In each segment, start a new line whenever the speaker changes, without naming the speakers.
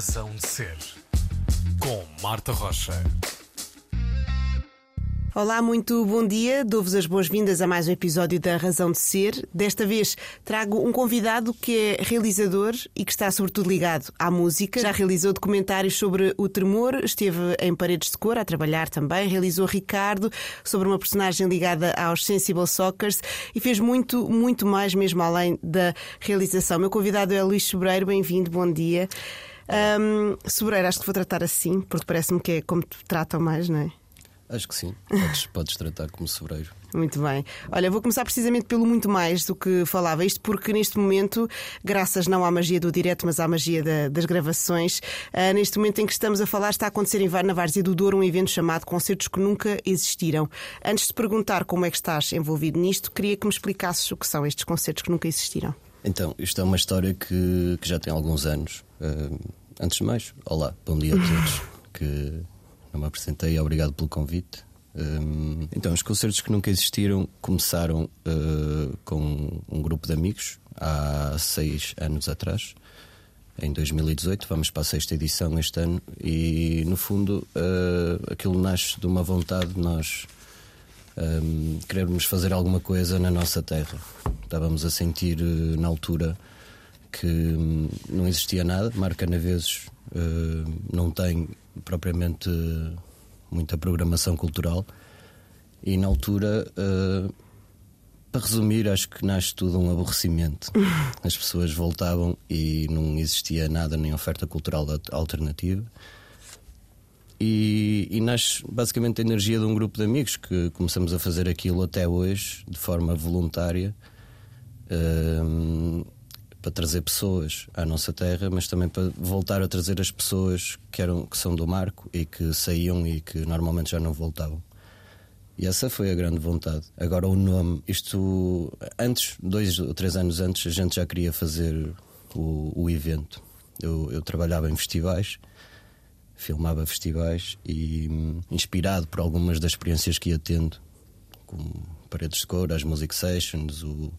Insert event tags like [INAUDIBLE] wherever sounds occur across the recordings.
Razão de Ser, com Marta Rocha.
Olá, muito bom dia. Dou-vos as boas-vindas a mais um episódio da Razão de Ser. Desta vez trago um convidado que é realizador e que está sobretudo ligado à música. Já realizou documentários sobre o tremor, esteve em Paredes de Cor a trabalhar também, realizou Ricardo sobre uma personagem ligada aos Sensible Soccers e fez muito, muito mais mesmo além da realização. Meu convidado é Luís Sobreiro, bem-vindo, bom dia. Um, Sobreiro, acho que vou tratar assim, porque parece-me que é como te tratam mais, não é?
Acho que sim. [LAUGHS] Podes, podes tratar como sobreiro.
Muito bem. Olha, vou começar precisamente pelo muito mais do que falava. Isto porque neste momento, graças não à magia do direto, mas à magia da, das gravações, uh, neste momento em que estamos a falar, está a acontecer em na Várzea do Douro um evento chamado Concertos que Nunca Existiram. Antes de perguntar como é que estás envolvido nisto, queria que me explicasses o que são estes concertos que nunca existiram.
Então, isto é uma história que, que já tem alguns anos. Uh, antes de mais, olá, bom dia a todos. que não me apresentei, obrigado pelo convite. Um, então, os concertos que nunca existiram começaram uh, com um grupo de amigos há seis anos atrás, em 2018. Vamos para a sexta edição este ano, e no fundo uh, aquilo nasce de uma vontade de nós um, querermos fazer alguma coisa na nossa terra. Estávamos a sentir uh, na altura que um, não existia nada, Marca Naveses não tem propriamente muita programação cultural. E na altura, uh, para resumir, acho que nasce tudo um aborrecimento. [LAUGHS] As pessoas voltavam e não existia nada, nem oferta cultural alternativa. E, e, nasce basicamente a energia de um grupo de amigos que começamos a fazer aquilo até hoje, de forma voluntária. Uh, para trazer pessoas à nossa terra, mas também para voltar a trazer as pessoas que, eram, que são do Marco e que saíam e que normalmente já não voltavam. E essa foi a grande vontade. Agora o nome, isto antes, dois ou três anos antes, a gente já queria fazer o, o evento. Eu, eu trabalhava em festivais, filmava festivais e hum, inspirado por algumas das experiências que ia tendo, como Paredes de Cor, as Music Sessions, o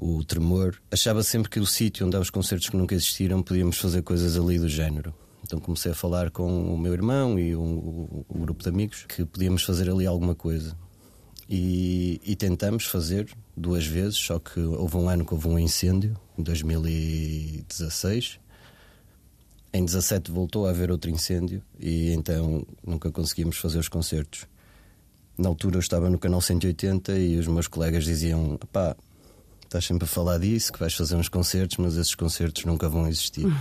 o tremor, achava sempre que o sítio onde há os concertos que nunca existiram podíamos fazer coisas ali do género. Então comecei a falar com o meu irmão e um, um grupo de amigos que podíamos fazer ali alguma coisa. E, e, tentamos fazer duas vezes, só que houve um ano que houve um incêndio, em 2016. Em 17 voltou a haver outro incêndio e então nunca conseguimos fazer os concertos. Na altura eu estava no canal 180 e os meus colegas diziam: pá, estás sempre a falar disso, que vais fazer uns concertos, mas esses concertos nunca vão existir. Uhum.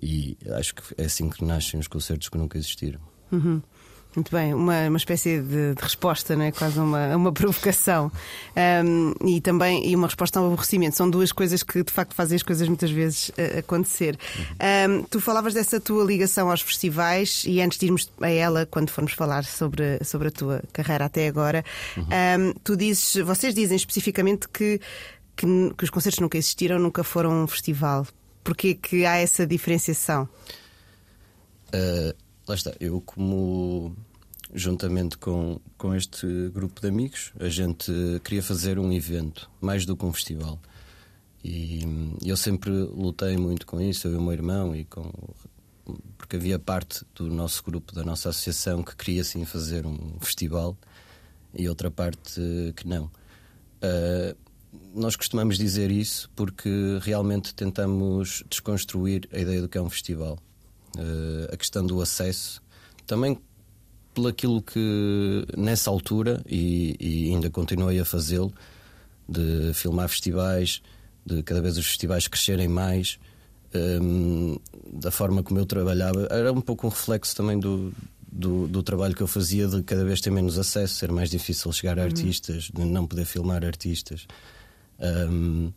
E acho que é assim que nascem os concertos que nunca existiram.
Uhum. Muito bem, uma, uma espécie de, de resposta, né? quase uma, uma [LAUGHS] provocação um, e também e uma resposta ao aborrecimento. São duas coisas que de facto fazem as coisas muitas vezes uh, acontecer. Um, tu falavas dessa tua ligação aos festivais e antes de irmos a ela, quando formos falar sobre, sobre a tua carreira até agora, uhum. um, tu dizes, vocês dizem especificamente que, que, que os concertos nunca existiram, nunca foram um festival. Porquê que há essa diferenciação?
Uh lá está, eu como juntamente com, com este grupo de amigos, a gente queria fazer um evento, mais do que um festival. E eu sempre lutei muito com isso, eu e o meu irmão, e com, porque havia parte do nosso grupo, da nossa associação, que queria sim fazer um festival e outra parte que não. Uh, nós costumamos dizer isso porque realmente tentamos desconstruir a ideia do que é um festival. Uh, a questão do acesso, também pelo aquilo que nessa altura, e, e ainda continuei a fazê-lo, de filmar festivais, de cada vez os festivais crescerem mais, um, da forma como eu trabalhava, era um pouco um reflexo também do, do, do, trabalho que eu fazia de cada vez ter menos acesso, ser mais difícil chegar a uhum. artistas, de não poder filmar artistas. Um,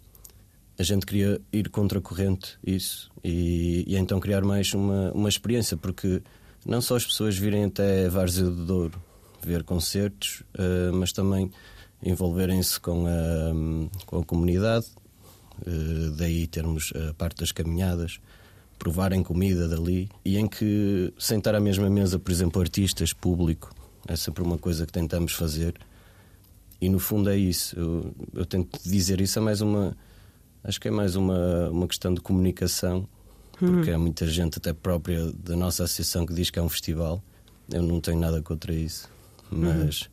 a gente queria ir contra a corrente isso e, e, então criar mais uma, uma experiência, porque não só as pessoas virem até Várzea do Douro ver concertos, uh, mas também envolverem-se com a, com a comunidade, uh, daí termos a parte das caminhadas, provarem comida dali e em que sentar à mesma mesa, por exemplo, artistas, público, é sempre uma coisa que tentamos fazer. E no fundo é isso. Eu, eu tento dizer isso, é mais uma Acho que é mais uma, uma questão de comunicação porque há muita gente, até própria da nossa associação, que diz que é um festival. Eu não tenho nada contra isso, mas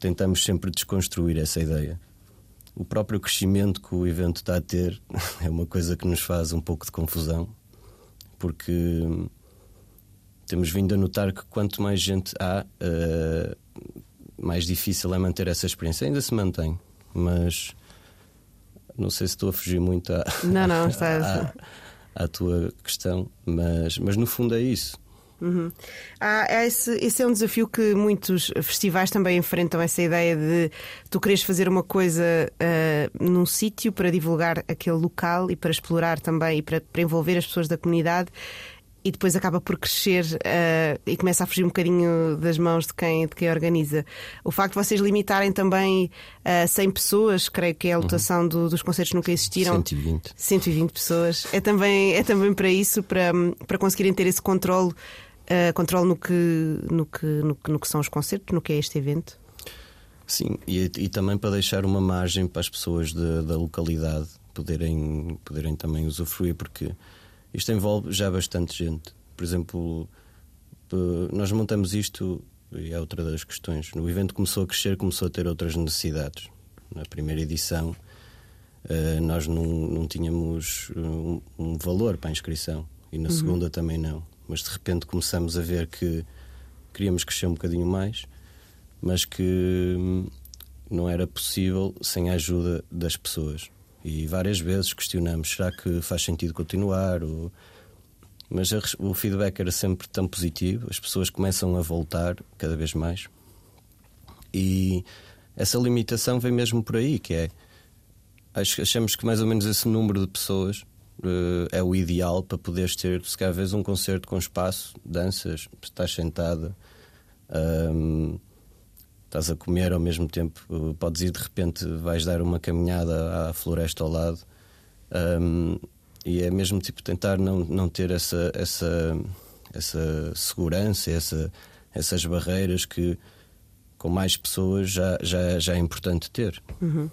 tentamos sempre desconstruir essa ideia. O próprio crescimento que o evento está a ter [LAUGHS] é uma coisa que nos faz um pouco de confusão, porque temos vindo a notar que quanto mais gente há, uh, mais difícil é manter essa experiência. Ainda se mantém, mas não sei se estou a fugir muito à,
não, não, [LAUGHS] está...
à, à tua questão, mas, mas no fundo é isso.
Uhum. Ah, esse, esse, é um desafio que muitos festivais também enfrentam essa ideia de tu queres fazer uma coisa uh, num sítio para divulgar aquele local e para explorar também e para, para envolver as pessoas da comunidade e depois acaba por crescer uh, e começa a fugir um bocadinho das mãos de quem, de quem organiza. O facto de vocês limitarem também a uh, 100 pessoas, creio que é a lotação uhum. do, dos concertos nunca existiram.
120.
120 pessoas. É também, é também para isso, para, para conseguirem ter esse controle, uh, controle no que, no, que, no, que, no que são os concertos, no que é este evento.
Sim, e, e também para deixar uma margem para as pessoas de, da localidade poderem, poderem também usufruir, porque isto envolve já bastante gente. Por exemplo, nós montamos isto, e é outra das questões. No evento começou a crescer, começou a ter outras necessidades. Na primeira edição, eh, nós não, não tínhamos um, um valor para a inscrição, e na uhum. segunda também não. Mas de repente começamos a ver que queríamos crescer um bocadinho mais, mas que hum, não era possível sem a ajuda das pessoas. E várias vezes questionamos: será que faz sentido continuar? Ou... Mas a, o feedback era sempre tão positivo, as pessoas começam a voltar cada vez mais. E essa limitação vem mesmo por aí, que é achamos que mais ou menos esse número de pessoas uh, é o ideal para poderes ter, se calhar, vezes um concerto com espaço, danças, estás sentada. Um, estás a comer ao mesmo tempo, podes ir de repente, vais dar uma caminhada à floresta ao lado. Um, e é mesmo tipo tentar não, não ter essa, essa, essa segurança, essa, essas barreiras que com mais pessoas já, já, já é importante ter.
Uhum.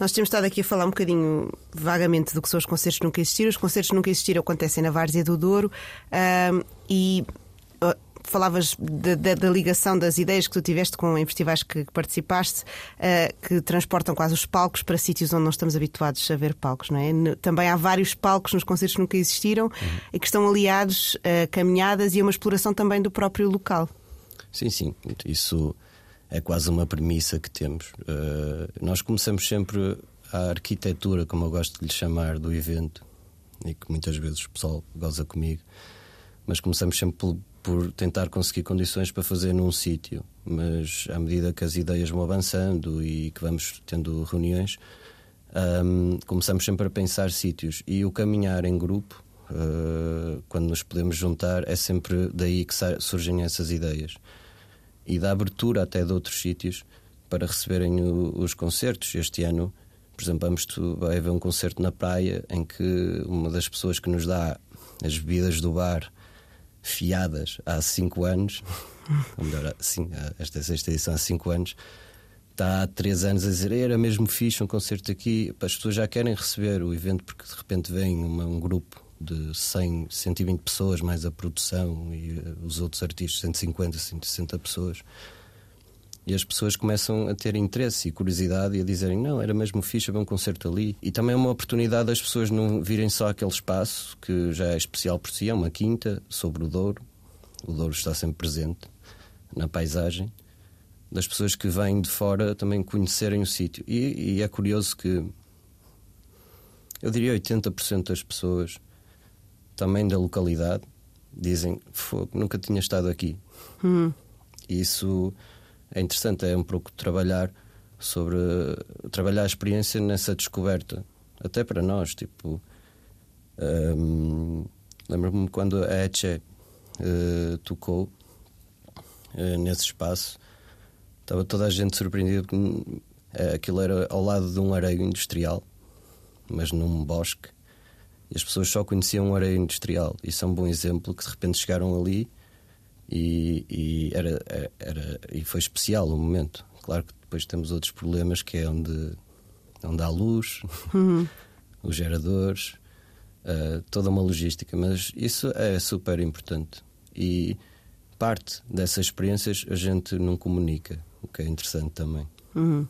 Nós temos estado aqui a falar um bocadinho vagamente do que são os concertos nunca existiram. Os concertos nunca existiram acontecem na Várzea do Douro um, e falavas da ligação das ideias que tu tiveste com em festivais que, participaste, uh, que transportam quase os palcos para sítios onde não estamos habituados a ver palcos, não é? Também há vários palcos nos concertos que nunca existiram uhum. e que estão aliados a caminhadas e a uma exploração também do próprio local.
Sim, sim. Isso é quase uma premissa que temos. Uh, nós começamos sempre a arquitetura, como eu gosto de lhe chamar, do evento, e que muitas vezes o pessoal goza comigo, mas começamos sempre por por tentar conseguir condições para fazer num sítio, mas à medida que as ideias vão avançando e que vamos tendo reuniões, um, começamos sempre a pensar sítios e o caminhar em grupo, uh, quando nos podemos juntar, é sempre daí que surgem essas ideias e da abertura até de outros sítios para receberem o, os concertos. Este ano, por exemplo, vamos vai haver um concerto na praia em que uma das pessoas que nos dá as bebidas do bar fiadas há 5 anos, ou melhor, sim, esta sexta edição há 5 anos, está há 3 anos a dizer era mesmo fixe um concerto aqui. As pessoas já querem receber o evento porque de repente vem uma, um grupo de 100, 120 pessoas, mais a produção e uh, os outros artistas, 150, 160 pessoas. E as pessoas começam a ter interesse e curiosidade e a dizerem: Não, era mesmo fixe haver um concerto ali. E também é uma oportunidade das pessoas não virem só aquele espaço que já é especial por si, é uma quinta sobre o Douro. O Douro está sempre presente na paisagem. Das pessoas que vêm de fora também conhecerem o sítio. E, e é curioso que eu diria 80% das pessoas também da localidade dizem: nunca tinha estado aqui. Hum. Isso é interessante, é um pouco trabalhar sobre trabalhar a experiência nessa descoberta, até para nós, tipo um, lembro-me quando a Etche uh, tocou uh, nesse espaço, estava toda a gente surpreendida porque uh, aquilo era ao lado de um areio industrial, mas num bosque, e as pessoas só conheciam um areio industrial. Isso é um bom exemplo que de repente chegaram ali e, e era, era, e foi especial o momento. Claro que depois temos outros problemas que é onde, onde há luz, uhum. [LAUGHS] os geradores, uh, toda uma logística, mas isso é super importante. E parte dessas experiências a gente não comunica, o que é interessante também.
Uhum.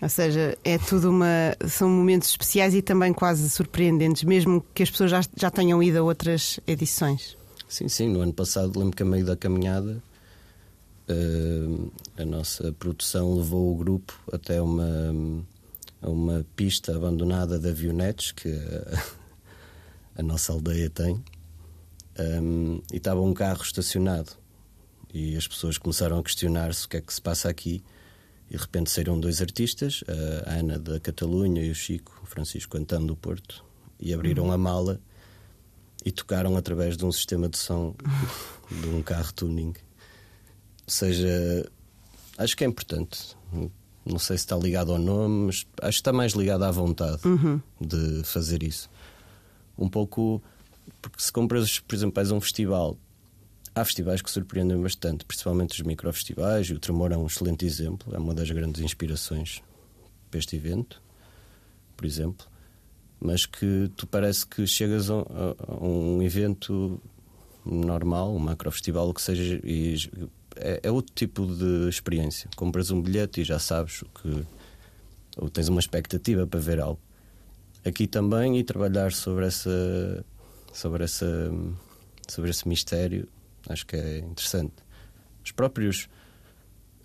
Ou seja, é tudo uma. São momentos especiais e também quase surpreendentes, mesmo que as pessoas já, já tenham ido a outras edições.
Sim, sim. No ano passado, lembro que a meio da caminhada, uh, a nossa produção levou o grupo até uma, uma pista abandonada de avionetes que a, [LAUGHS] a nossa aldeia tem. Um, e estava um carro estacionado. E as pessoas começaram a questionar-se o que é que se passa aqui. E de repente saíram dois artistas, a Ana da Catalunha e o Chico, Francisco Antão do Porto, e abriram uhum. a mala e tocaram através de um sistema de som de um carro tuning. Ou seja, acho que é importante. Não sei se está ligado ao nome, mas acho que está mais ligado à vontade uhum. de fazer isso. Um pouco porque se compras, por exemplo, vais a um festival Há festivais que surpreendem bastante, principalmente os microfestivais, e o Tremor é um excelente exemplo, é uma das grandes inspirações para este evento, por exemplo. Mas que tu parece que chegas a, a, a um evento normal, um macrofestival, o que seja, e é, é, outro tipo de experiência. Compras um bilhete e já sabes o que. ou tens uma expectativa para ver algo. Aqui também, e trabalhar sobre essa. sobre essa. sobre esse mistério Acho que é interessante. Os próprios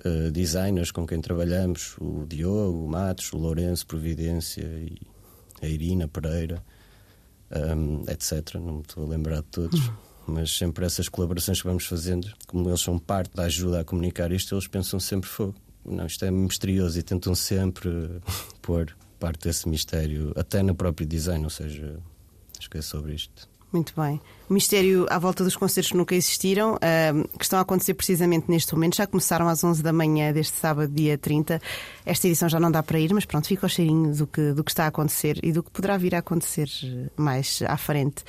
uh, designers com quem trabalhamos, o Diogo, o Matos, o Lourenço Providência e a Irina Pereira, um, etc. Não me estou a lembrar de todos. Mas sempre essas colaborações que vamos fazendo, como eles são parte da ajuda a comunicar isto, eles pensam sempre fogo. Não, isto é misterioso e tentam sempre [LAUGHS] pôr parte desse mistério, até no próprio design, ou seja, acho que é sobre isto.
Muito bem. O mistério à volta dos concertos que nunca existiram, uh, que estão a acontecer precisamente neste momento, já começaram às 11 da manhã deste sábado, dia 30. Esta edição já não dá para ir, mas pronto, fica o cheirinho do que, do que está a acontecer e do que poderá vir a acontecer mais à frente.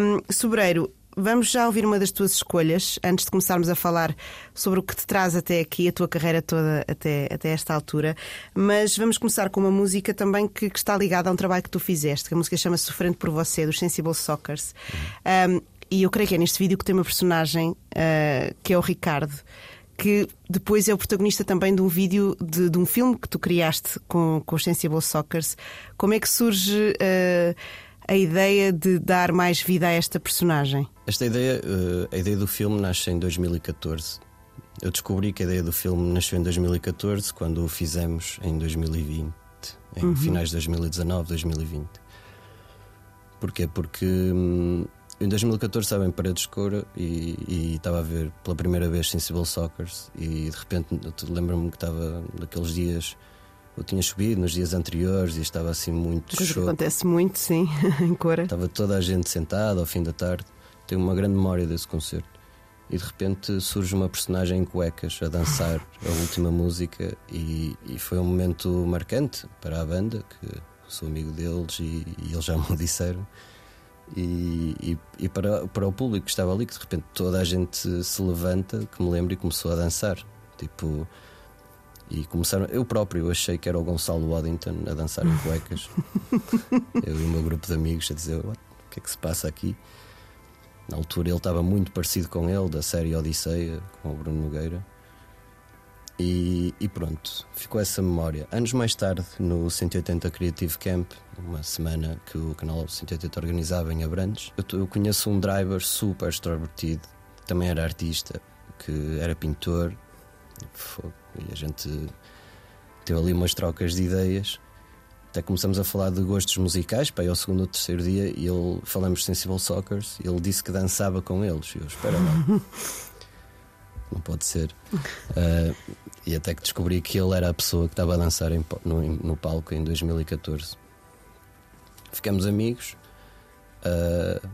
Um, Sobreiro, Vamos já ouvir uma das tuas escolhas antes de começarmos a falar sobre o que te traz até aqui, a tua carreira toda até, até esta altura. Mas vamos começar com uma música também que, que está ligada a um trabalho que tu fizeste, que a música chama Sofrendo por Você, dos Sensible Sockers. Um, e eu creio que é neste vídeo que tem uma personagem uh, que é o Ricardo que depois é o protagonista também de um vídeo de, de, um filme que tu criaste com, com os Sensible Sockers. Como é que surge uh, a ideia de dar mais vida a esta personagem?
Esta ideia, eh, a ideia do filme nasce em 2014. Eu descobri que a ideia do filme nasceu em 2014, quando o fizemos em 2020, em uhum. finais de 2019, 2020. Porquê? Porque hum, em 2014 estava em Paredes de Cora e, e, estava a ver pela primeira vez Sensible Soccers e de repente lembro-me que estava naqueles dias eu tinha subido nos dias anteriores e estava assim muito
Coisa acontece muito, sim, [LAUGHS] em Cora.
Estava toda a gente sentada ao fim da tarde. Tenho uma grande memória desse concerto. E de repente surge uma personagem em cuecas a dançar a última música, e, e, foi um momento marcante para a banda, que sou amigo deles e, e eles já me [LAUGHS] disseram. E, e, e, para, para o público que estava ali, que de repente toda a gente se levanta, que me lembro, e começou a dançar. Tipo, e começaram. Eu próprio achei que era o Gonçalo Waddington a dançar em cuecas. [LAUGHS] eu e o meu grupo de amigos a dizer: o que é que se passa aqui? Na altura ele estava muito parecido com ele, da série Odisseia, com o Bruno Nogueira. E, e, pronto, ficou essa memória. Anos mais tarde, no 180 Creative Camp, uma semana que o canal 180 organizava em Abrantes, eu, eu conheço um driver super extrovertido, que também era artista, que era pintor. E a gente teve ali umas trocas de ideias. Até começamos a falar de gostos musicais, para o segundo ou terceiro dia, e ele falamos de Sensible Soccers, e ele disse que dançava com eles. E eu, espera lá. [LAUGHS] Não pode ser. Uh, e até que descobri que ele era a pessoa que estava a dançar em, no, no, palco em 2014. Ficamos amigos, uh,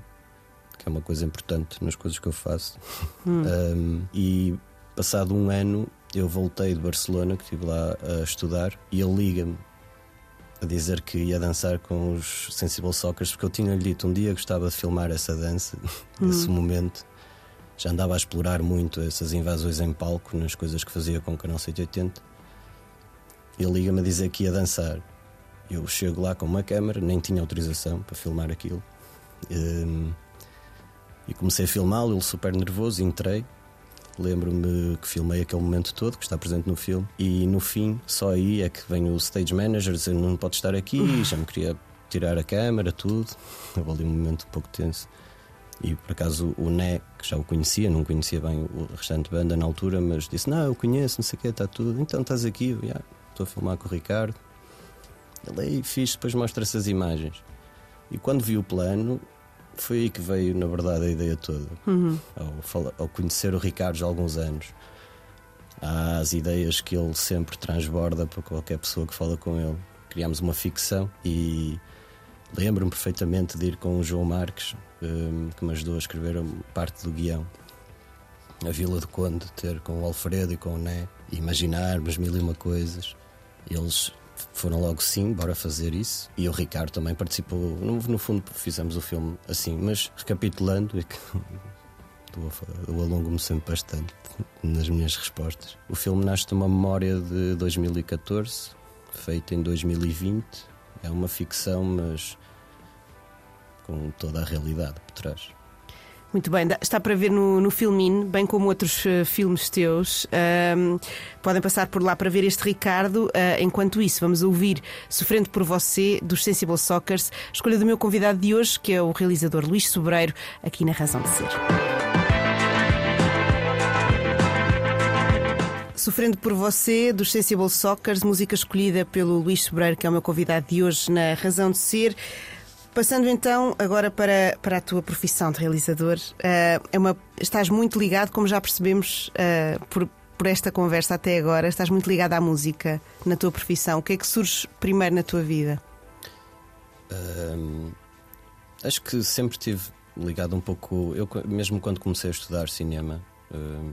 que é uma coisa importante nas coisas que eu faço. Hum. Um, e passado um ano, eu voltei de Barcelona, que estive lá a estudar, e ele liga-me a dizer que ia dançar com os Sensible Soccers, porque eu tinha-lhe dito um dia que gostava de filmar essa dança, [LAUGHS] esse uhum. momento. Já andava a explorar muito essas invasões em palco nas coisas que fazia com o canal 180. Ele liga-me a dizer que ia dançar. Eu chego lá com uma câmera, nem tinha autorização para filmar aquilo. Um, e comecei a filmá-lo, ele super nervoso, entrei. Lembro-me que filmei aquele momento todo, que está presente no filme, e no fim, só aí é que vem o stage manager dizer não pode estar aqui, [LAUGHS] já me queria tirar a câmera, tudo. Houve ali um momento um pouco tenso. E por acaso o Né, que já o conhecia, não conhecia bem o restante banda na altura, mas disse: Não, eu conheço, não sei o quê, está tudo. Então estás aqui, eu, yeah, estou a filmar com o Ricardo. Ele aí fiz, depois mostra essas imagens. E quando vi o plano, foi aí que veio, na verdade, a ideia toda.
Uhum.
Ao, ao, conhecer o Ricardo já há alguns anos, há as ideias que ele sempre transborda para qualquer pessoa que fala com ele. Criámos uma ficção e lembro-me perfeitamente de ir com o João Marques, um, que me ajudou a escrever parte do guião. A Vila do Conde, ter com o Alfredo e com o Né, imaginarmos mil e uma coisas. Eles foram logo sim, bora fazer isso. E o Ricardo também participou. No, no fundo, fizemos o filme assim, mas recapitulando, é que [LAUGHS] eu alongo-me sempre bastante nas minhas respostas. O filme nasce de uma memória de 2014, feita em 2020. É uma ficção, mas com toda a realidade por trás.
Muito bem, está para ver no, no Filmin, bem como outros uh, filmes teus. Podem passar por lá para ver este Ricardo. Uh, enquanto isso, vamos ouvir Sofrendo por Você, dos Sensible Soccers, escolha do meu convidado de hoje, que é o realizador Luís Sobreiro, aqui na Razão de Ser. Sofrendo por Você, dos Sensible Soccers, música escolhida pelo Luís Sobreiro, que é o meu convidado de hoje na Razão de Ser. Passando então agora para, para a tua profissão de realizador, uh, é uma, estás muito ligado, como já percebemos uh, por, por esta conversa até agora, estás muito ligado à música na tua profissão. O que é que surge primeiro na tua vida?
Um, acho que sempre estive ligado um pouco. Eu, mesmo quando comecei a estudar cinema, um,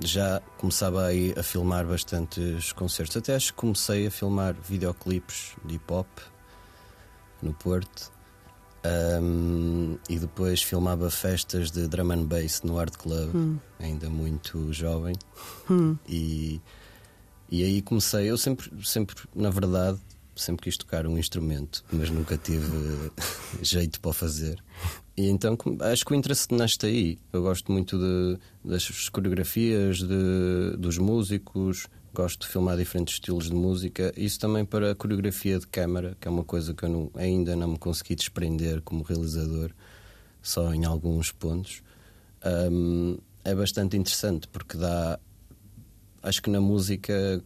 já começava aí a filmar bastantes concertos. Até acho que comecei a filmar videoclipes de hip hop no Porto. Um, e depois filmava festas de drum and bass no Art Club, hum. ainda muito jovem.
Hum.
E, e aí comecei. Eu sempre, sempre, na verdade, sempre quis tocar um instrumento, mas nunca tive [LAUGHS] jeito para fazer. E então acho que o interesse nasce aí. Eu gosto muito de, das coreografias de, dos músicos, gosto de filmar diferentes estilos de música. Isso também para a coreografia de câmara, que é uma coisa que eu não, ainda não me consegui desprender como realizador, só em alguns pontos. Um, é bastante interessante porque dá. Acho que na música,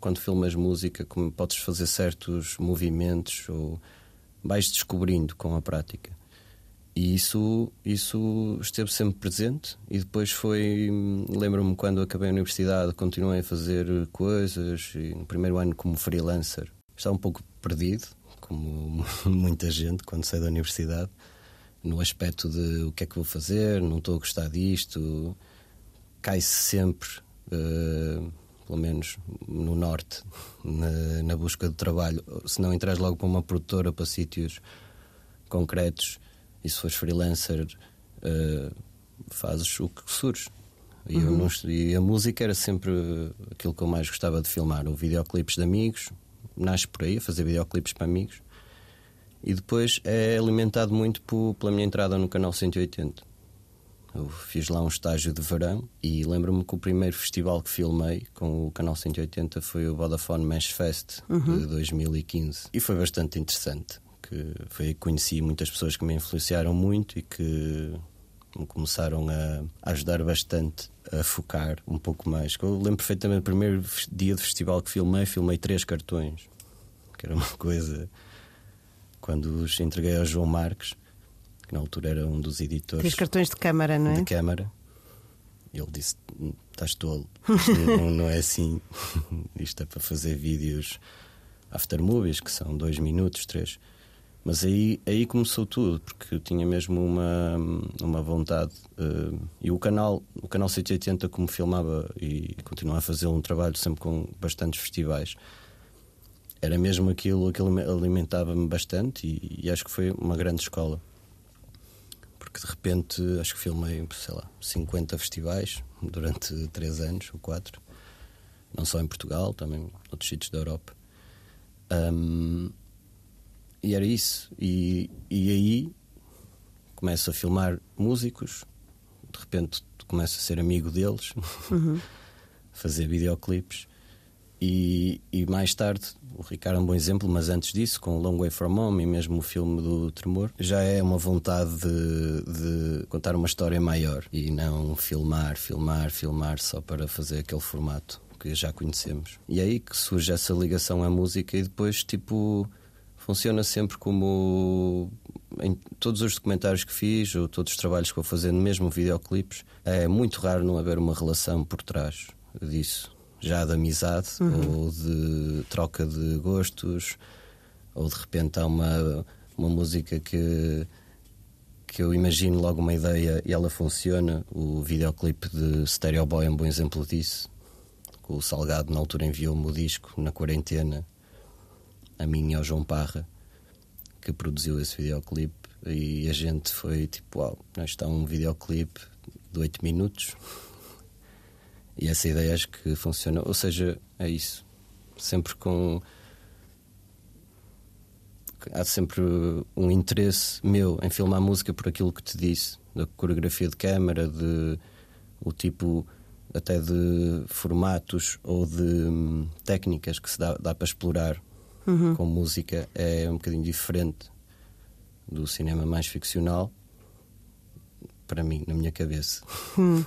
quando filmas música, como podes fazer certos movimentos ou vais descobrindo com a prática. E isso, isso esteve sempre presente. E depois foi. Lembro-me quando acabei a universidade, continuei a fazer coisas. E no primeiro ano, como freelancer, estava um pouco perdido, como [LAUGHS] muita gente quando sai da universidade, no aspecto de o que é que vou fazer, não estou a gostar disto. Cai-se sempre, uh, pelo menos no norte, [LAUGHS] na, na busca de trabalho. Se não entras logo para uma produtora, para sítios concretos e se fores freelancer, uh, fazes o que surge. E, uhum. não, e, a música era sempre aquilo que eu mais gostava de filmar. O videoclipes de amigos, nasce por aí, a fazer videoclipes para amigos. E depois é alimentado muito por, pela minha entrada no canal 180. Eu fiz lá um estágio de verão e lembro-me que o primeiro festival que filmei com o canal 180 foi o Vodafone Mesh Fest uhum. de 2015. E foi bastante interessante que foi aí que conheci muitas pessoas que me influenciaram muito e que me começaram a ajudar bastante a focar um pouco mais. Eu lembro perfeitamente do primeiro dia de festival que filmei, filmei três cartões, que era uma [LAUGHS] coisa. Quando os entreguei ao João Marques, que na altura era um dos editores.
Três cartões de câmara, não é?
De câmara. Ele disse: Estás tolo, não, não é assim. [LAUGHS] Isto é para fazer vídeos after movies, que são dois minutos, três. Mas aí, aí começou tudo, porque eu tinha mesmo uma, uma vontade. Uh, e o canal, o canal 180, como filmava e continua a fazer um trabalho sempre com bastantes festivais, era mesmo aquilo que alimentava-me bastante e, e, acho que foi uma grande escola. Porque de repente acho que filmei, sei lá, 50 festivais durante 3 anos ou 4, não só em Portugal, também em outros sítios da Europa. Um, e era isso. E, e aí começo a filmar músicos, de repente começo a ser amigo deles, uhum. [LAUGHS] fazer videoclipes. E, e, mais tarde, o Ricardo é um bom exemplo, mas antes disso, com Long Way From Home e mesmo o filme do Tremor, já é uma vontade de, de, contar uma história maior e não filmar, filmar, filmar só para fazer aquele formato que já conhecemos. E é aí que surge essa ligação à música e depois, tipo, funciona sempre como em todos os documentários que fiz ou todos os trabalhos que vou fazendo, mesmo videoclipes, é muito raro não haver uma relação por trás disso já de amizade uhum. ou de troca de gostos, ou de repente há uma, uma música que, que eu imagino logo uma ideia e ela funciona. O videoclipe de Stereo Boy é um bom exemplo disso. O Salgado, na altura, enviou-me o disco na quarentena, a mim e ao João Parra, que produziu esse videoclipe. E a gente foi tipo: Uau, está um videoclipe de 8 minutos e essa ideia acho que funciona. Ou seja, é isso. Sempre com. Há sempre um interesse meu em filmar música por aquilo que te disse, da coreografia de câmara, de o tipo até de formatos ou de hum, técnicas que se dá, dá para explorar uhum. com música é um bocadinho diferente do cinema mais ficcional para mim, na minha cabeça.
Hum.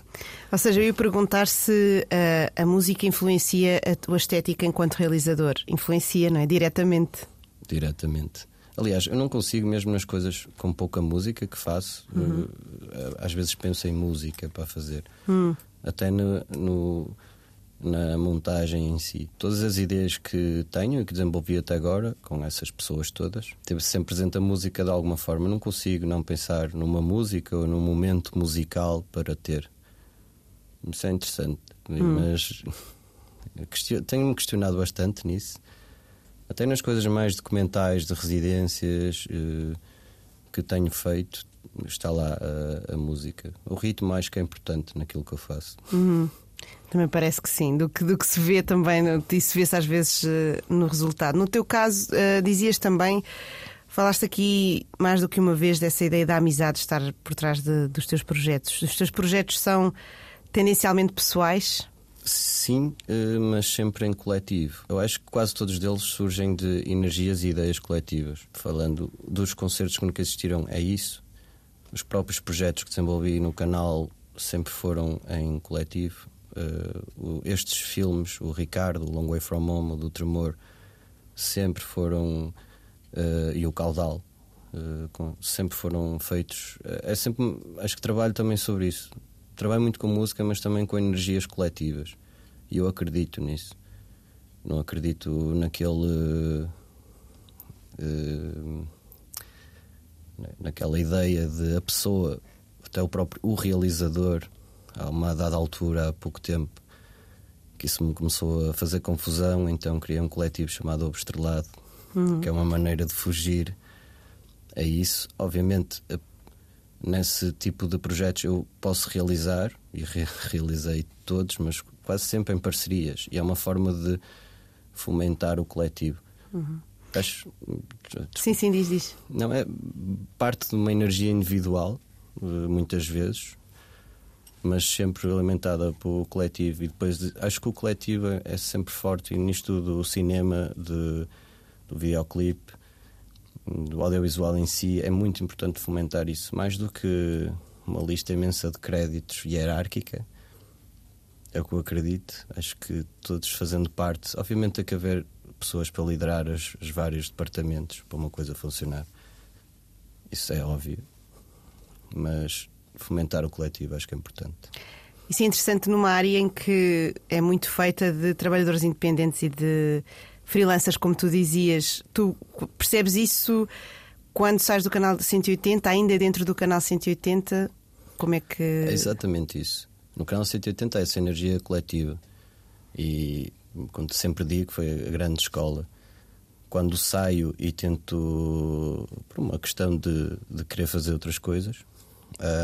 Ou seja, eu ia perguntar se uh, a música influencia a tua estética enquanto realizador. Influencia, não é? Diretamente.
Diretamente. Aliás, eu não consigo, mesmo nas coisas com pouca música que faço, uhum. uh, às vezes penso em música para fazer. Hum. Até no, no na montagem em si. Todas as ideias que tenho e que desenvolvi até agora, com essas pessoas todas, teve sempre presente a música de alguma forma. Não consigo não pensar numa música ou num momento musical para ter. Isso é interessante, hum. mas tenho-me questionado bastante nisso. Até nas coisas mais documentais de residências uh, que tenho feito, está lá a, a, música. O ritmo acho que é importante naquilo que eu faço.
Uhum. Também parece que sim, do que, do que se vê também, isso vê-se às vezes eh, no resultado. No teu caso, uh, dizias também, falaste aqui mais do que uma vez dessa ideia da amizade estar por trás de, dos teus projetos. Os teus projetos são tendencialmente pessoais?
Sim, eh, mas sempre em coletivo. Eu acho que quase todos deles surgem de energias e ideias coletivas. Falando dos concertos que nunca existiram, é isso. Os próprios projetos que desenvolvi no canal sempre foram em coletivo uh, estes filmes, o Ricardo, o Long Way From Home, o do Tremor, sempre foram. Uh, e o Caudal, uh, com, sempre foram feitos. é sempre. Acho que trabalho também sobre isso. Trabalho muito com música, mas também com energias coletivas. E eu acredito nisso. Não acredito naquele. naquela ideia de a pessoa, até o próprio o realizador, a uma dada altura, há pouco tempo, que isso me começou a fazer confusão, então criei um coletivo chamado Ovo Estrelado, uhum. que é uma maneira de fugir a isso. Obviamente, nesse tipo de projetos eu posso realizar, e re [LAUGHS] realizei todos, mas quase sempre em parcerias, e é uma forma de fomentar o coletivo.
Uhum. Acho, sim, sim, diz, diz.
Não, é parte de uma energia individual, eh, muitas vezes, mas sempre alimentada pelo coletivo. E depois acho que o coletivo é sempre forte, e nisto do cinema, de, do videoclipe, do audiovisual em si, é muito importante fomentar isso, mais do que uma lista imensa de créditos hierárquica. É o que eu acredito. Acho que todos fazendo parte, obviamente tem que haver pessoas para liderar os, os vários departamentos para uma coisa funcionar. Isso é óbvio. Mas fomentar o coletivo, acho que é importante.
Isso é interessante numa área em que é muito feita de trabalhadores independentes e de freelancers, como tu dizias. Tu percebes isso quando sais do canal 180, ainda dentro do canal 180? Como é que.
É exatamente isso. No canal 180 é essa energia coletiva. E, como sempre digo, foi a grande escola. Quando saio e tento, por uma questão de, de querer fazer outras coisas,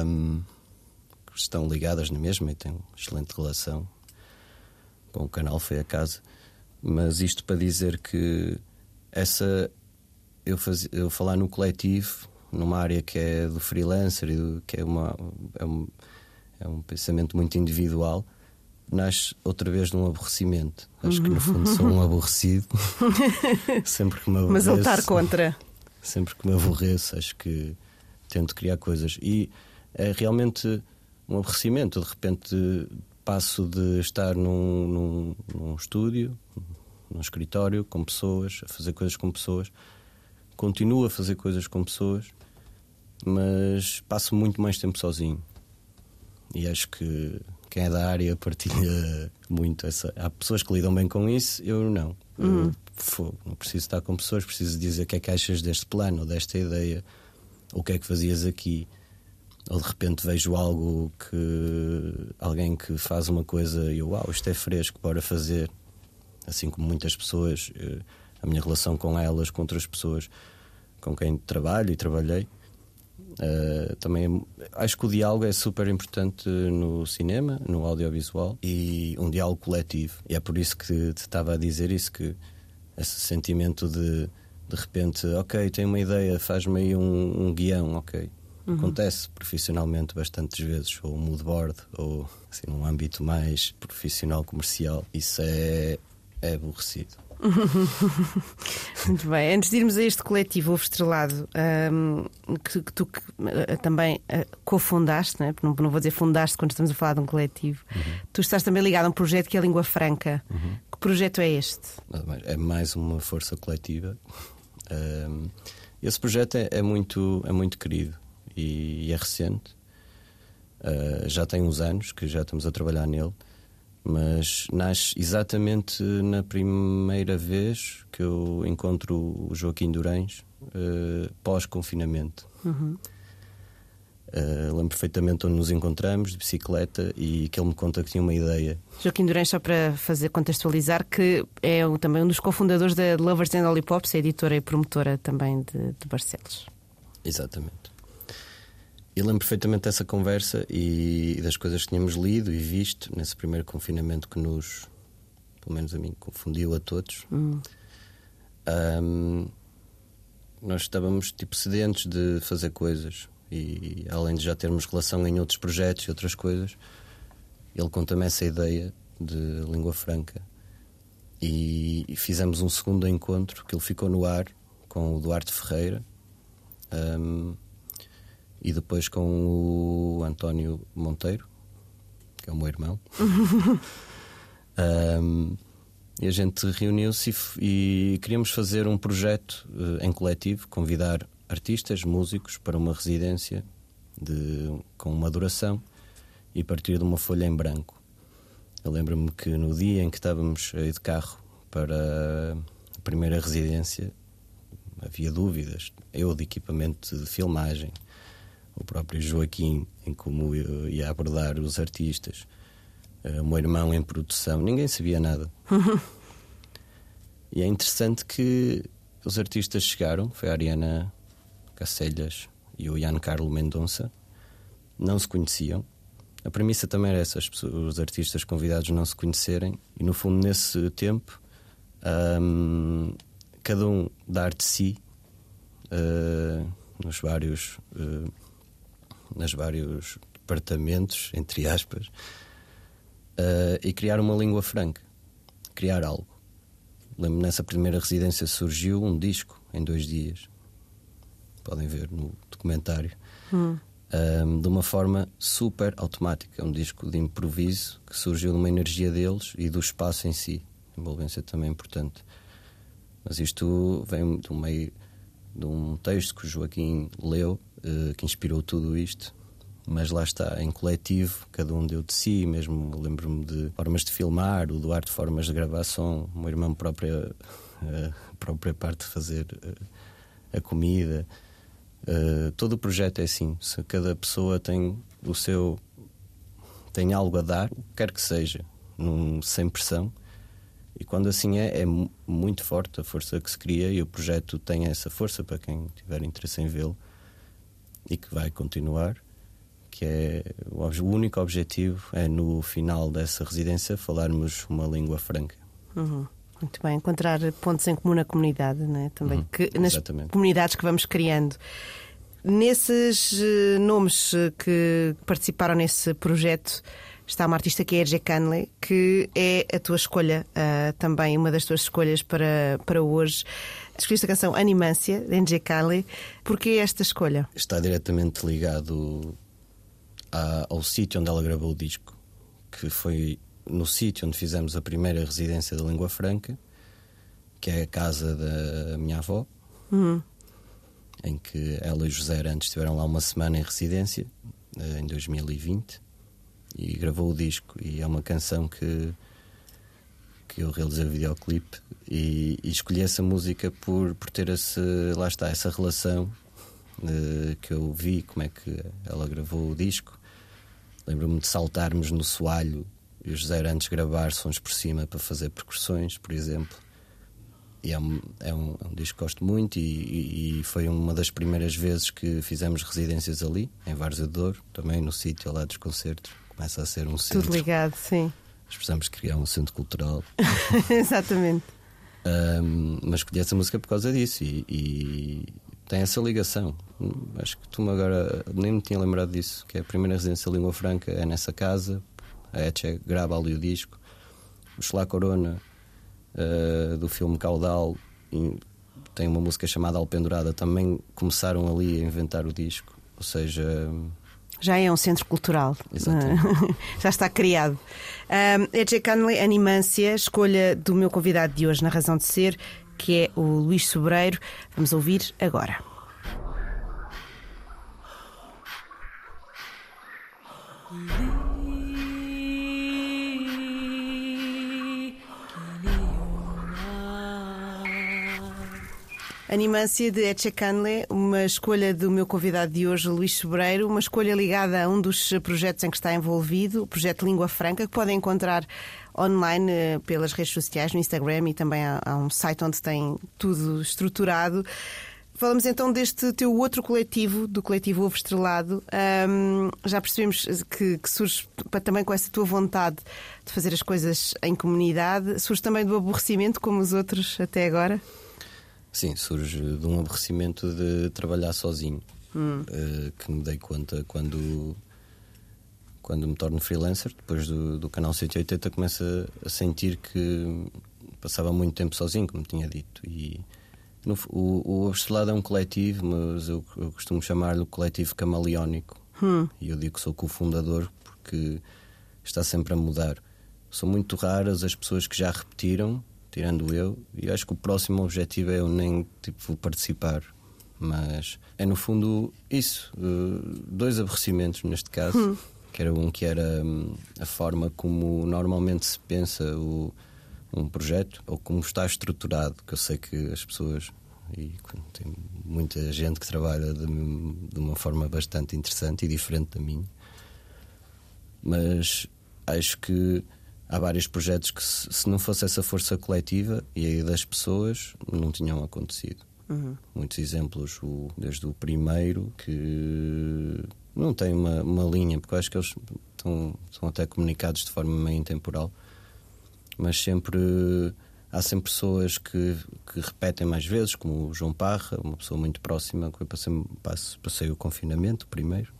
um, estão ligadas na mesma e têm uma excelente relação com o canal Foi a Casa. Mas isto para dizer que essa eu, faz, eu falar no coletivo numa área que é do freelancer e do, que é, uma, é, um, é um pensamento muito individual, nasce outra vez de um aborrecimento. Acho que no fundo sou um [LAUGHS] aborrecido. [LAUGHS] sempre que me aborreço.
Mas lutar contra.
Sempre que me aborreço, acho que tento criar coisas. E é realmente um aborrecimento. De repente passo de estar num, num, num estúdio, num escritório, com pessoas, a fazer coisas com pessoas. Continuo a fazer coisas com pessoas, mas passo muito mais tempo sozinho. E acho que quem é da área [LAUGHS] partilha muito essa. Há pessoas que lidam bem com isso, eu não. Uhum. Eu, não preciso estar com pessoas, preciso dizer o que é que achas deste plano, desta ideia, o que é que fazias aqui. Ou de repente vejo algo que. alguém que faz uma coisa e eu, uau, isto é fresco, bora fazer. Assim como muitas pessoas, eh, a minha relação com elas, com outras pessoas com quem trabalho e trabalhei, Uh, também acho que o diálogo é super importante no cinema, no audiovisual e um diálogo coletivo. E é por isso que te estava a dizer isso: que esse sentimento de de repente, ok, tenho uma ideia, faz-me aí um, um, guião, ok. Uhum. Acontece profissionalmente bastantes vezes, ou um moodboard, ou assim, num âmbito mais profissional, comercial. Isso é, é aborrecido. [LAUGHS]
Muito bem. Antes de irmos a este coletivo Ovo Estrelado, um, que, que, tu que, uh, também uh, cofundaste, não, é? não, não, vou dizer fundaste quando estamos a falar de um coletivo, uhum. tu estás também ligado a um projeto que é a Língua Franca. Uhum. Que projeto é este?
É mais uma força coletiva. Um, esse projeto é, é, muito, é muito querido e, e é recente. Uh, já tem uns anos que já estamos a trabalhar nele mas nasce exatamente na primeira vez que eu encontro o Joaquim Durães uh, pós-confinamento. Uhum. Uh, lembro perfeitamente onde nos encontramos, de bicicleta, e que ele me conta que tinha uma ideia.
Joaquim Durães, só para fazer contextualizar, que é também um dos cofundadores da Lovers and Lollipops, a editora e promotora também de, de Barcelos.
Exatamente. E lembro perfeitamente dessa conversa e das coisas que tínhamos lido e visto nesse primeiro confinamento que nos, pelo menos a mim, confundiu a todos. Hum. Um, nós estávamos tipo sedentes de fazer coisas e além de já termos relação em outros projetos e outras coisas, ele conta-me essa ideia de língua franca e, e, fizemos um segundo encontro que ele ficou no ar com o Duarte Ferreira. Um, e depois com o António Monteiro, que é o meu irmão. [LAUGHS] um, e a gente reuniu-se e, e, queríamos fazer um projeto uh, em coletivo, convidar artistas, músicos para uma residência de, com uma duração e partir de uma folha em branco. Eu lembro-me que no dia em que estávamos a ir de carro para a primeira residência havia dúvidas. Eu de equipamento de filmagem, o próprio Joaquim, em como ia abordar os artistas, uh, o meu irmão em produção, ninguém sabia nada. [LAUGHS] e é interessante que os artistas chegaram, foi a Ariana Cacelhas e o Ian Carlo Mendonça, não se conheciam. A premissa também era essa, os artistas convidados não se conhecerem, e no fundo, nesse tempo, um, cada um dar de si uh, nos vários. Uh, nos vários departamentos, entre aspas, uh, e criar uma língua franca, criar algo. Lembro nessa primeira residência surgiu um disco em dois dias. Podem ver no documentário. Hum. Um, de uma forma super automática. É um disco de improviso que surgiu de uma energia deles e do espaço em si. A envolvência também é importante. Mas isto vem de um meio de um texto que o Joaquim leu uh, que inspirou tudo isto. Mas lá está, em coletivo, cada um deu de si, mesmo lembro-me de formas de filmar, o Duarte formas de gravar som, o meu irmão própria, [LAUGHS] uh, própria parte de fazer uh, a comida. Uh, todo o projeto é assim, se cada pessoa tem o seu tem algo a dar, quer que seja, num, sem pressão, e quando assim é, é muito forte a força que se cria e o projeto tem essa força para quem tiver interesse em vê-lo e que vai continuar, que é o único objetivo é no final dessa residência falarmos uma língua franca.
Uhum. Muito bem, encontrar pontos em comum na comunidade, não é? Também uhum, que, nas comunidades que vamos criando. Nesses uh, nomes que participaram nesse projeto está uma artista que é Erge Canley, que é a tua escolha, uh, também uma das tuas escolhas para, para hoje. Escolheste a canção Animância, de Erge Canley. Porquê esta escolha?
Está diretamente ligado a, ao sítio onde ela gravou o disco, que foi no sítio onde fizemos a primeira residência da língua franca, que é a casa da minha avó, uhum. em que ela e José Arantes estiveram lá uma semana em residência, eh, em 2020 e gravou o disco e é uma canção que que eu realizei o videoclipe e, e escolhi essa música por, por ter esse, lá está, essa relação uh, que eu vi como é que ela gravou o disco. Lembro-me de saltarmos no soalho e o José antes gravar sons por cima para fazer percussões, por exemplo. E é um, é um, é um disco que gosto muito e, e, foi uma das primeiras vezes que fizemos residências ali, em Várzea de Douro, também no sítio lá dos concertos começa a ser um centro.
Tudo ligado, sim.
Nós precisamos criar um centro cultural. [LAUGHS]
Exatamente.
Um, mas escolhi essa música por causa disso e, e, tem essa ligação. Acho que tu me agora nem me tinha lembrado disso, que é a primeira residência língua franca é nessa casa. A Etche grava ali o disco. O Schlá Corona, uh, do filme Caudal, tem uma música chamada Alpendurada, também começaram ali a inventar o disco. Ou seja,
já é um centro cultural.
Exatamente. [LAUGHS]
Já está criado. Um, J. Canley, Animância, escolha do meu convidado de hoje na Razão de Ser, que é o Luís Sobreiro. Vamos ouvir agora. Animância de Etche Canle, uma escolha do meu convidado de hoje, Luís Sobreiro, uma escolha ligada a um dos projetos em que está envolvido, o projeto Língua Franca, que podem encontrar online eh, pelas redes sociais, no Instagram e também há, um site onde tem tudo estruturado. Falamos então deste teu outro coletivo, do coletivo Ovo Estrelado. Um, já percebemos que, que, surge também com essa tua vontade de fazer as coisas em comunidade. Surge também do aborrecimento, como os outros até agora?
Sim, surge de um aborrecimento de trabalhar sozinho, hum. uh, que me dei conta quando, quando me torno freelancer, depois do, do canal 180, começo a, a sentir que passava muito tempo sozinho, como tinha dito. E no, o, o é um coletivo, mas eu, eu costumo chamar-lhe o coletivo camaleónico. Hum. E eu digo que sou cofundador porque está sempre a mudar. São muito raras as pessoas que já repetiram tirando eu, e acho que o próximo objetivo é eu nem tipo, participar. Mas é no fundo isso. Uh, dois aborrecimentos neste caso. Hum. Que era um que era um, a forma como normalmente se pensa o, um projeto, ou como está estruturado, que eu sei que as pessoas e tem muita gente que trabalha de, de, uma forma bastante interessante e diferente da minha. Mas acho que há vários projetos que, se, não fosse essa força coletiva e aí das pessoas, não tinham acontecido. Uhum. Muitos exemplos, o, desde o primeiro, que não tem uma, uma linha, porque eu acho que eles estão, estão até comunicados de forma meio intemporal, mas sempre há sempre pessoas que, que repetem mais vezes, como o João Parra, uma pessoa muito próxima, que eu passei, passei o confinamento primeiro,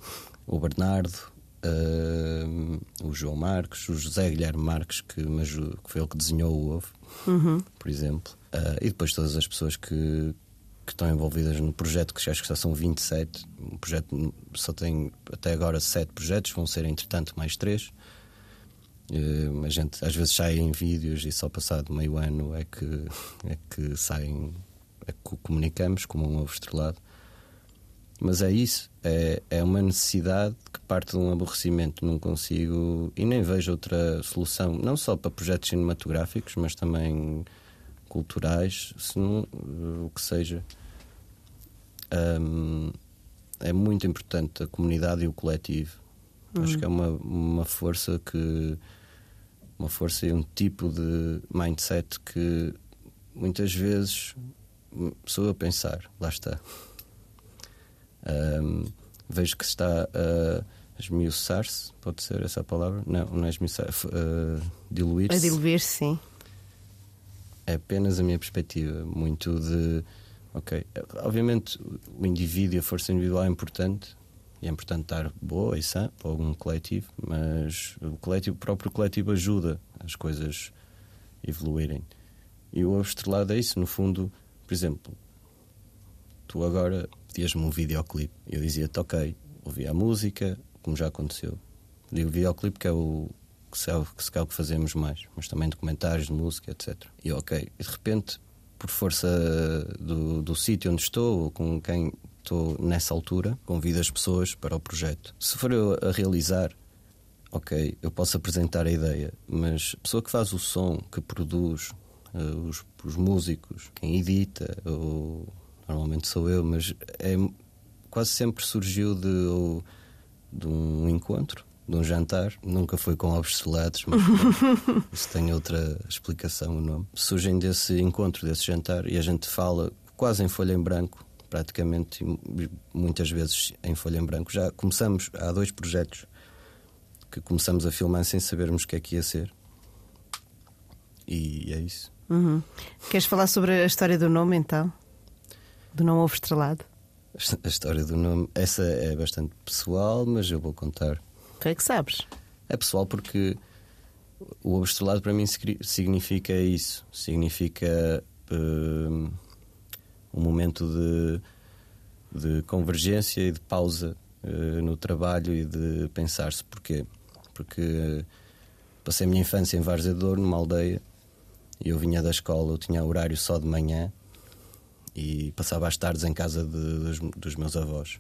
o Bernardo, Uh, o João Marques, o José Guilherme Marques, que, que foi ele que desenhou o ovo, uhum. por exemplo, uh, e depois todas as pessoas que, que estão envolvidas no projeto, que acho que já são 27. O projeto só tem até agora 7 projetos, vão ser entretanto mais 3. Uh, a gente às vezes sai em vídeos e só passado meio ano é que, é que saem, é que comunicamos como um ovo estrelado. Mas é isso, é, é uma necessidade que parte de um aborrecimento. Não consigo e nem vejo outra solução, não só para projetos cinematográficos, mas também culturais, se não, o que seja. Um, é muito importante a comunidade e o coletivo. Uhum. Acho que é uma, uma força que. Uma força e um tipo de mindset que muitas vezes sou a pensar, lá está. Um, vejo que está a esmiuçar-se, pode ser essa a palavra? Não, não é esmiuçar, uh, diluir-se.
A diluir-se, sim.
É apenas a minha perspectiva, muito de Ok. Obviamente o indivíduo e a força individual é importante. E é importante estar boa e sã para algum coletivo, mas o, coletivo, o próprio coletivo ajuda as coisas evoluírem. E o estrelado é isso, no fundo, por exemplo, tu agora pedias-me um videoclipe eu dizia-te, ok, ouvi a música, como já aconteceu. Digo videoclipe que é o que se, é, que se o que fazemos mais, mas também documentários de música, etc. E ok, e de repente, por força do, do sítio onde estou, ou com quem estou nessa altura, convido as pessoas para o projeto. Se for eu a realizar, ok, eu posso apresentar a ideia, mas a pessoa que faz o som, que produz, uh, os, os, músicos, quem edita, ou, normalmente sou eu, mas é, quase sempre surgiu de, de um encontro de um jantar, nunca foi com ovos selados, mas [LAUGHS] isso tem outra explicação o nome. Surgem desse encontro, desse jantar, e a gente fala quase em folha em branco, praticamente, muitas vezes em folha em branco. Já começamos, há dois projetos que começamos a filmar sem sabermos o que é que ia ser. E é isso.
Uhum. Queres falar sobre a história do nome então? Do nome ovo estrelado?
A história do nome, essa é bastante pessoal, mas eu vou contar
Tu é que sabes.
É pessoal porque o ovo estrelado para mim significa isso. Significa uh, um momento de, de convergência e de pausa uh, no trabalho e de pensar-se. Porquê? Porque passei a minha infância em Varzedor, numa aldeia, e eu vinha da escola, eu tinha horário só de manhã e passava as tardes em casa de, dos, dos meus avós.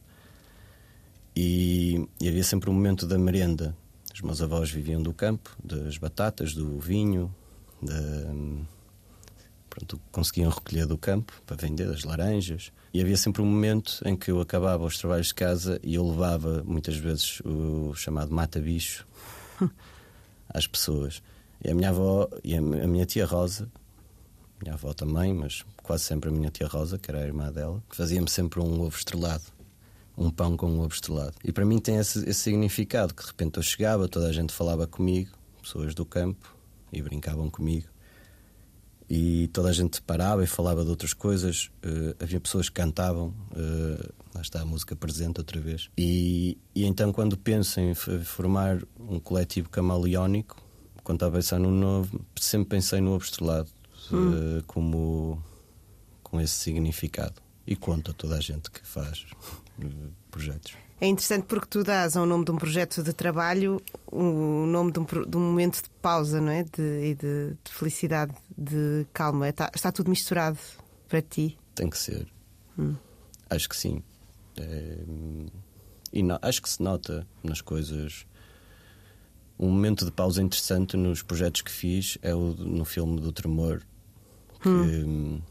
E, e, havia sempre um momento da merenda. Os meus avós viviam do campo, das batatas, do vinho, pronto, conseguiam recolher do campo para vender as laranjas. E havia sempre um momento em que eu acabava os trabalhos de casa e eu levava muitas vezes o chamado mata-bicho [LAUGHS] às pessoas. E a minha avó e a minha tia Rosa, minha avó também, mas quase sempre a minha tia Rosa, que era a irmã dela, fazia-me sempre um ovo estrelado um pão com um ovo estrelado. E para mim tem esse, esse, significado, que de repente eu chegava, toda a gente falava comigo, pessoas do campo, e brincavam comigo. E toda a gente parava e falava de outras coisas. Uh, havia pessoas que cantavam, uh, lá está a música presente outra vez. E, e então, quando penso em formar um coletivo camaleónico, quando estava a pensar no novo, sempre pensei no ovo estrelado, hum. uh, como com esse significado. E conta toda a gente que faz projetos.
É interessante porque tu dás ao nome de um projeto de trabalho o nome de um, de um momento de pausa, não é? De, de, de felicidade, de calma. Está, está, tudo misturado para ti?
Tem que ser. Hum. Acho que sim. É, e não, acho que se nota nas coisas. Um momento de pausa interessante nos projetos que fiz é o no filme do Tremor. Que, hum.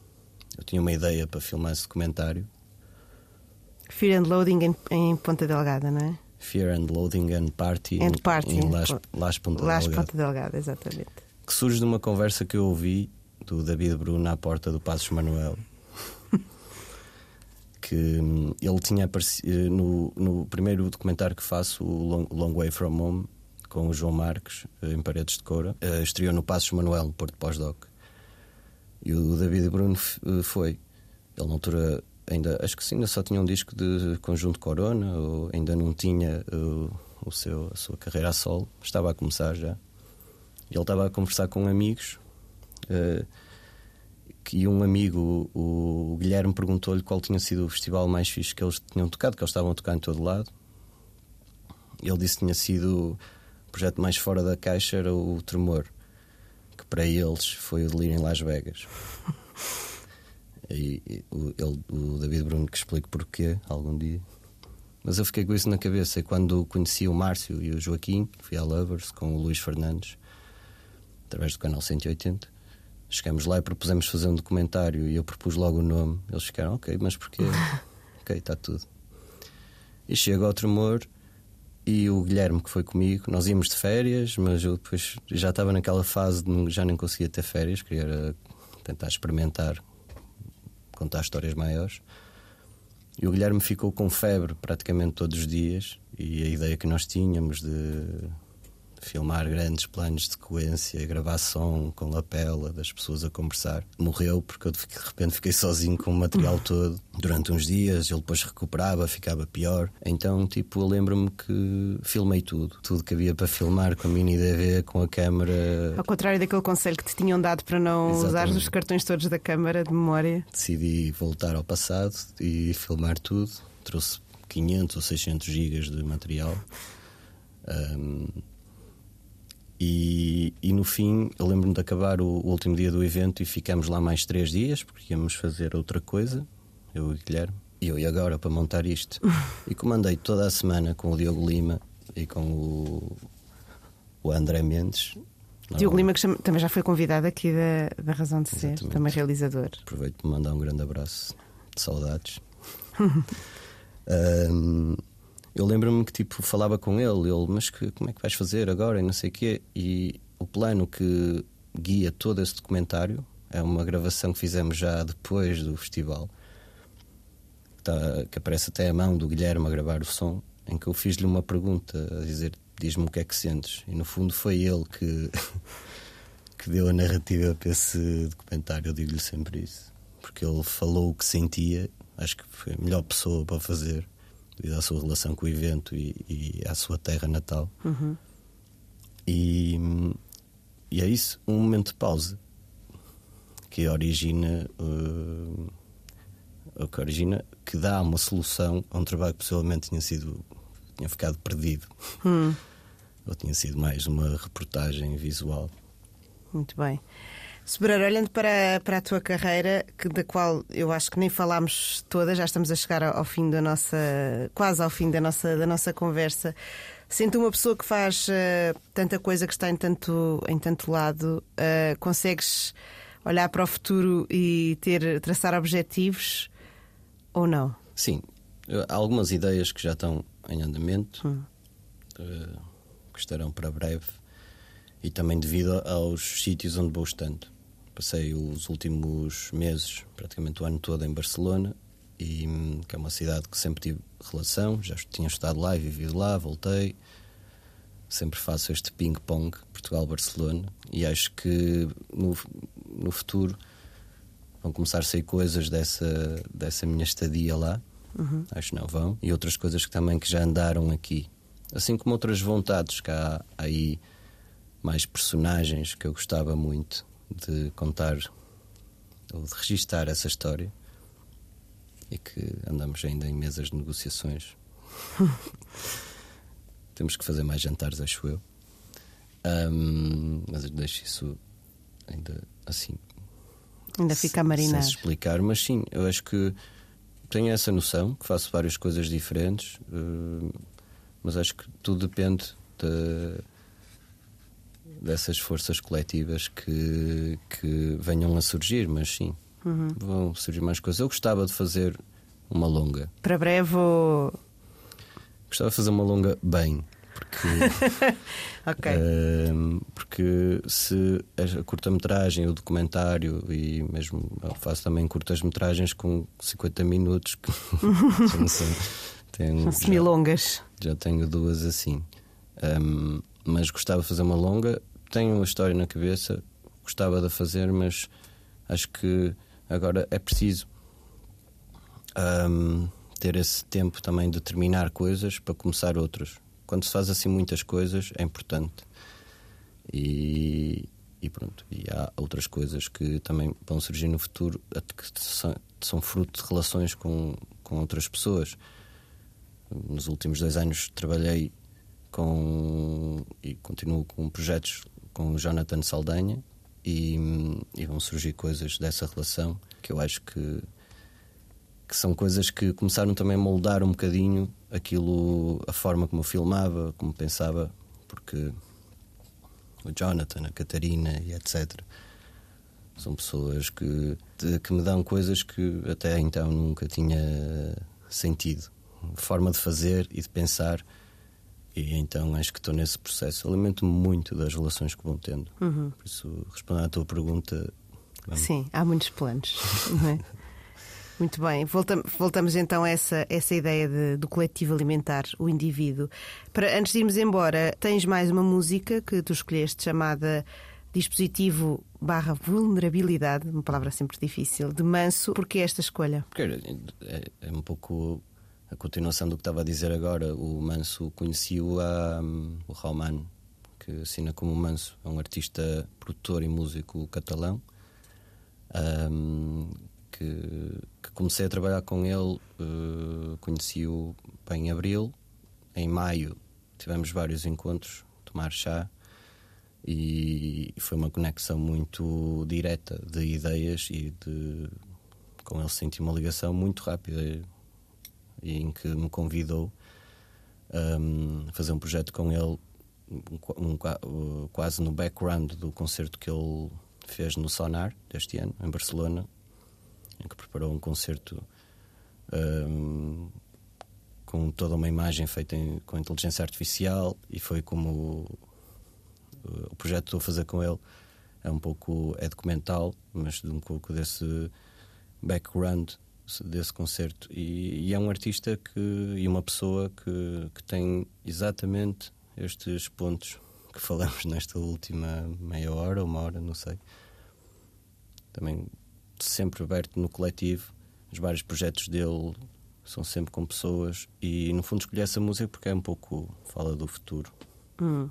Eu tinha uma ideia para filmar esse documentário
Fear and Loading em, em Ponta Delgada, não é?
Fear and Loading and Party,
and party
em, em Las, Las Ponta
Las
Delgada.
Ponta Delgada, exatamente.
Que surge de uma conversa que eu ouvi do David Bruno à porta do Passos Manuel. [LAUGHS] que hum, ele tinha aparecido eh, no, no primeiro documentário que faço, o Long, Long Way From Home, com o João Marques, eh, em Paredes de Coura, uh, estreou no Passos Manuel, no Porto Pós-Doc. E o David Bruno foi. Ele, na altura, ainda acho que sim, ainda só tinha um disco de conjunto Corona, ou ainda não tinha o, o seu, a sua carreira a solo, estava a começar já. Ele estava a conversar com amigos. Uh, que um amigo, o, o Guilherme, perguntou-lhe qual tinha sido o festival mais fixe que eles tinham tocado, que eles estavam a tocar em todo lado. Ele disse que tinha sido o projeto mais fora da caixa era o Tremor, para eles foi o Delírio em Las Vegas. E, e o, ele, o David Bruno que explique porquê algum dia. Mas eu fiquei com isso na cabeça. E quando conheci o Márcio e o Joaquim, fui à Lovers com o Luís Fernandes, através do canal 180. Chegamos lá e propusemos fazer um documentário e eu propus logo o nome. Eles ficaram, ok, mas porquê? [LAUGHS] ok, está tudo. E chego ao Tremor e o Guilherme que foi comigo, nós íamos de férias, mas eu depois já estava naquela fase de já nem conseguia ter férias, queria tentar experimentar contar histórias maiores. E o Guilherme ficou com febre praticamente todos os dias. E a ideia que nós tínhamos de filmar grandes planos de sequência, gravar som com lapela das pessoas a conversar. Morreu porque eu de repente fiquei sozinho com o material [LAUGHS] todo durante uns dias. Ele depois recuperava, ficava pior. Então, tipo, eu lembro-me que filmei tudo. Tudo que havia para filmar com a mini DV, com a câmera.
Ao contrário daquele conselho que te tinham dado para não usar os cartões todos da câmara de memória.
Decidi voltar ao passado e filmar tudo. Trouxe 500 ou 600 gigas de material. Um, e, e no fim, eu lembro-me de acabar o, o último dia do evento e ficamos lá mais três dias porque íamos fazer outra coisa, eu e o Guilherme. E eu e agora para montar isto. [LAUGHS] E comandei toda a semana com o Diogo Lima e com o, o André Mendes.
Diogo Lima, que chama- também já foi convidado aqui da, da Razão de Ser,
Exatamente.
também realizador.
Aproveito para mandar um grande abraço de saudades. [LAUGHS] Ahm, eu lembro-me que tipo falava com ele, ele, mas que, como é que vais fazer agora e não sei o quê. E o plano que guia todo esse documentário é uma gravação que fizemos já depois do festival, que, tá- que aparece até a mão do Guilherme a gravar o som, em que eu fiz-lhe uma pergunta a dizer diz-me o que é que sentes. E no fundo foi ele que, [LAUGHS] que deu a narrativa para esse documentário, eu digo-lhe sempre isso. Porque ele falou o que sentia, acho que foi a melhor pessoa para fazer, devido à sua relação com o evento e, e à sua terra natal. E, e é isso, um momento de pausa que origina. uh, que origina, que dá uma solução a um trabalho que possivelmente tinha sido tinha ficado perdido ou tinha sido mais uma reportagem visual
Muito bem. Sobreiro, olhando para, para a tua carreira, que, da qual eu acho que nem falámos toda, já estamos a chegar ao, ao fim da nossa. quase ao fim da nossa, da nossa conversa. Sendo uma pessoa que faz eh, tanta coisa que está em tanto, em tanto lado, eh, consegues olhar para o futuro e ter traçar objetivos ou não?
sim há algumas ideias que já estão em andamento
Hum.
eh, que estarão para breve e também devido aos sítios onde vou estando passei os últimos meses praticamente o ano todo em Barcelona e hum, que é uma cidade que sempre tive relação já tinha estado lá e vivido lá voltei sempre faço este ping-pong Portugal-Barcelona e acho que no, no futuro vão começar a sair coisas dessa, dessa minha estadia lá. Acho que não vão. E outras coisas que também que já andaram aqui. Assim como outras vontades que há aí mais personagens que eu gostava muito de contar ou de registar essa história e que andamos ainda em mesas de negociações. [LAUGHS] Temos que fazer mais jantares, acho eu. Ahm, mas deixo isso ainda assim
Ainda fica a
sem
marinar.
se explicar, mas sim, eu acho que tenho essa noção, que faço várias coisas diferentes, eh, mas acho que tudo depende de- dessas forças coletivas que, que venham a surgir, mas sim,
Uhum.
vão surgir mais coisas. Eu gostava de fazer uma longa,
Para breve ou.
gostava de fazer uma longa bem, porque. [LAUGHS]
Ok.
Ahm, porque se a curta-metragem, o documentário e mesmo eu faço também curtas-metragens com 50 minutos, que [LAUGHS] não sei, tenho,
São
já,
semilongas.
já tenho duas assim. Ahm, mas gostava de fazer uma longa, tenho uma história na cabeça, gostava de fazer, mas acho que agora é preciso ahm, ter esse tempo também de terminar coisas para começar outras. Quando se faz assim muitas coisas é importante. E, e pronto, e há outras coisas que também vão surgir no futuro que são, são fruto de relações com, com outras pessoas. Nos últimos dois anos trabalhei com e continuo com projetos com o Jonathan Saldanha e, e vão surgir coisas dessa relação que eu acho que que são coisas que começaram também a moldar um bocadinho aquilo, a forma como eu filmava, como pensava, porque o Jonathan, a Catarina e etc. São pessoas que, de- que me dão coisas que até então nunca tinha sentido. Forma de fazer e de pensar. E então acho que estou nesse processo. Alimento-me muito das relações que vou tendo. Por isso, respondendo à tua pergunta, vamos-
Sim, há muitos planos. [LAUGHS] não é? Muito bem, voltamos, voltamos então a essa, essa ideia de, do coletivo alimentar, o indivíduo. Para, antes de irmos embora, tens mais uma música que tu escolheste chamada dispositivo barra vulnerabilidade, uma palavra sempre difícil, de manso. Porquê esta escolha?
Porque é, é um pouco a continuação do que estava a dizer agora. O Manso conheci-o a um, o Rauman, que assina como Manso, é um artista, produtor e músico catalão. Um, que, que, comecei a trabalhar com ele, uh, conheci-o em abril. Em maio tivemos vários encontros, tomar chá, e foi uma conexão muito direta de ideias e de com ele senti uma ligação muito rápida em que me convidou um, a fazer um projeto com ele um, um, quase no background do concerto que ele fez no Sonar deste ano em Barcelona em que preparou um concerto um, com toda uma imagem feita em, com inteligência artificial e foi como o projeto que estou a fazer com ele é um pouco é documental, mas de um pouco desse background desse concerto e, e, é um artista que e uma pessoa que, que tem exatamente estes pontos que falamos [LAUGHS] nesta última meia hora, uma hora, não sei. Também sempre aberto no coletivo. Os vários projetos dele são sempre com pessoas e no fundo escolhi essa música porque é um pouco fala do futuro.
Hum.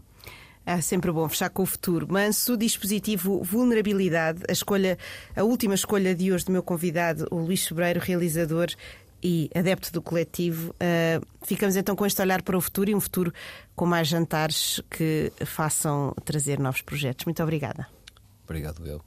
É sempre bom fechar com o futuro. Manso, dispositivo vulnerabilidade, a escolha, a última escolha de hoje do meu convidado, o Luís Sobreiro, realizador e adepto do coletivo. Uh, ficamos então com este olhar para o futuro e um futuro com mais jantares que façam trazer novos projetos. Muito obrigada.
Obrigado, eu.